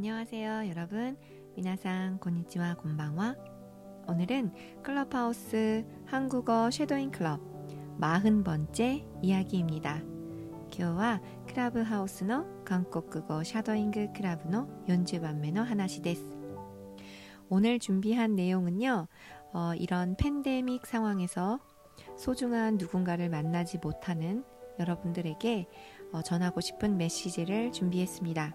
안녕하세요, 여러분. 미나상 고니치와 곤방와. 오늘은 클럽하우스 한국어 쉐도잉 클럽 40번째 이야기입니다. 今日は 클럽하우스の 韓国語 샤도잉 클럽의 연주番目の 話です. 오늘 준비한 내용은요. 어, 이런 팬데믹 상황에서 소중한 누군가를 만나지 못하는 여러분들에게 어, 전하고 싶은 메시지를 준비했습니다.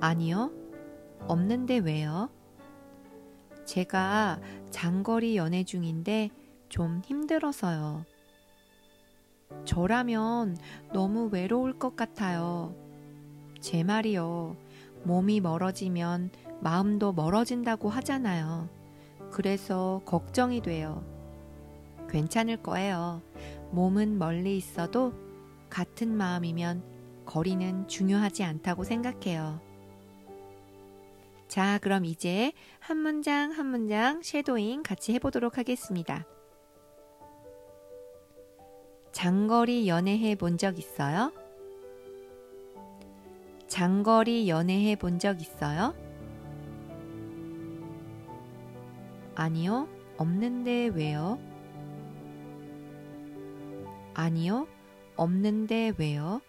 아니요. 없는데 왜요? 제가 장거리 연애 중인데 좀 힘들어서요. 저라면 너무 외로울 것 같아요. 제 말이요. 몸이 멀어지면 마음도 멀어진다고 하잖아요. 그래서 걱정이 돼요. 괜찮을 거예요. 몸은 멀리 있어도 같은 마음이면 거리는 중요하지 않다고 생각해요. 자, 그럼 이제 한 문장 한 문장 쉐도잉 같이 해보도록 하겠습니다. 장거리 연애해 본 적 있어요? 장거리 연애해 본 적 있어요? 아니요, 없는데 왜요? 아니요, 없는데 왜요?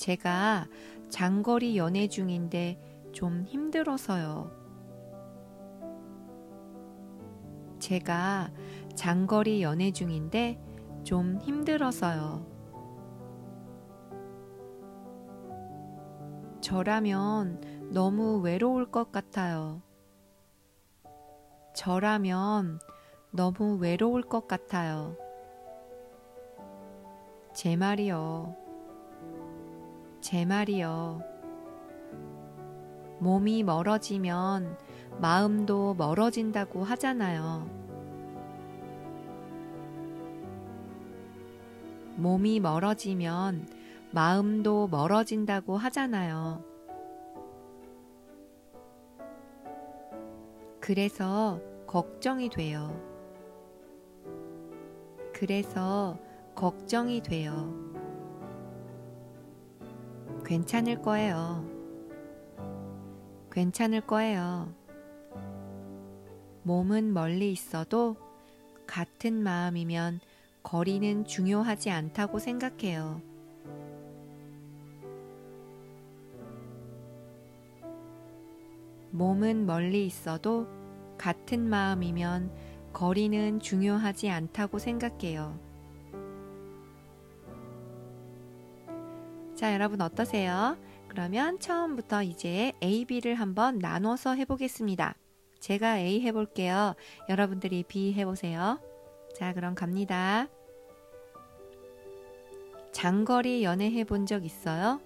제가 장거리 연애 중인데 좀 힘들어서요. 제가 장거리 연애 중인데 좀 힘들어서요. 저라면 너무 외로울 것 같아요. 저라면 너무 외로울 것 같아요. 제 말이요. 제 말이요. 몸이 멀어지면 마음도 멀어진다고 하잖아요. 몸이 멀어지면 마음도 멀어진다고 하잖아요. 그래서 걱정이 돼요. 그래서 걱정이 돼요. 괜찮을 거예요. 괜찮을 거예요. 몸은 멀리 있어도 같은 마음이면 거리는 중요하지 않다고 생각해요. 몸은 멀리 있어도 같은 마음이면 거리는 중요하지 않다고 생각해요. 자, 여러분 어떠세요? 그러면 처음부터 이제 A, B를 한번 나눠서 해보겠습니다. 제가 A 해볼게요. 여러분들이 B 해보세요. 자, 그럼 갑니다. 장거리 연애 해본 적 있어요?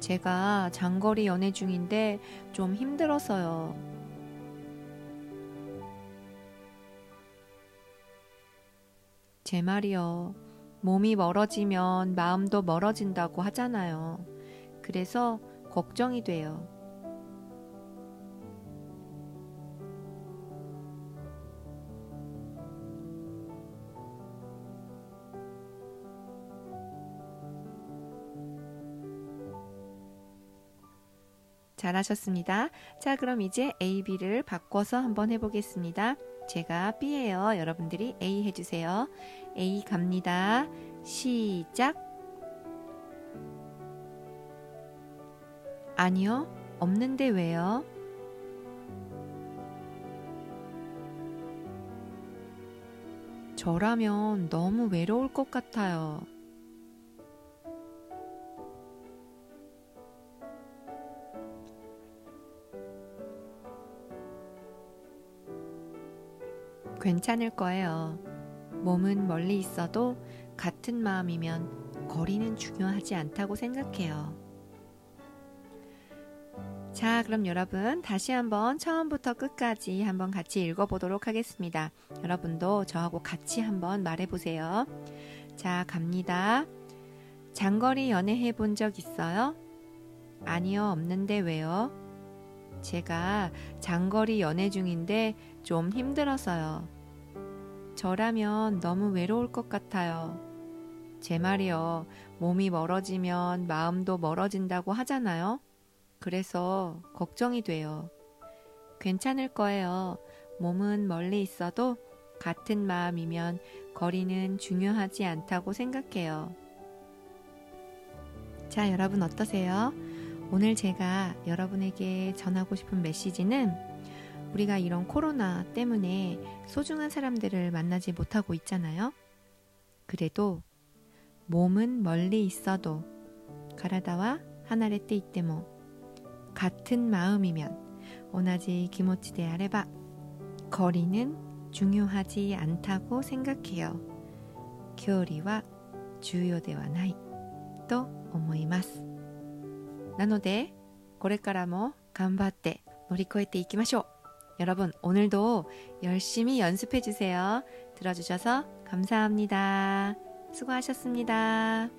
제가 장거리 연애 중인데 좀 힘들었어요. 제 말이요. 몸이 멀어지면 마음도 멀어진다고 하잖아요. 그래서 걱정이 돼요. 잘하셨습니다. 자, 그럼 이제 A, B를 바꿔서 한번 해보겠습니다. 제가 B예요. 여러분들이 A 해주세요. A 갑니다. 시작. 아니요. 없는데 왜요? 저라면 너무 외로울 것 같아요. 괜찮을 거예요. 몸은 멀리 있어도 같은 마음이면 거리는 중요하지 않다고 생각해요. 자, 그럼 여러분 다시 한번 처음부터 끝까지 한번 같이 읽어보도록 하겠습니다. 여러분도 저하고 같이 한번 말해보세요. 자, 갑니다. 장거리 연애해 본 적 있어요? 아니요, 없는데 왜요? 제가 장거리 연애 중인데 좀 힘들어서요. 저라면 너무 외로울 것 같아요. 제 말이요. 몸이 멀어지면 마음도 멀어진다고 하잖아요. 그래서 걱정이 돼요. 괜찮을 거예요. 몸은 멀리 있어도 같은 마음이면 거리는 중요하지 않다고 생각해요. 자, 여러분 어떠세요? 오늘 제가 여러분에게 전하고 싶은 메시지는 우리가 이런 코로나 때문에 소중한 사람들을 만나지 못하고 있잖아요. 그래도 몸은 멀리 있어도 가라다와 하나를 때 이때모 같은 마음이면 오나지 기모치대 아래바 거리는 중요하지 않다고 생각해요. 교리와 주요대와 나이 또 오모이마스. なのでこれからも頑張って乗り越えていきましょう。 여러분, 오늘도 열심히 연습해 주세요. 들어주셔서 감사합니다. 수고하셨습니다.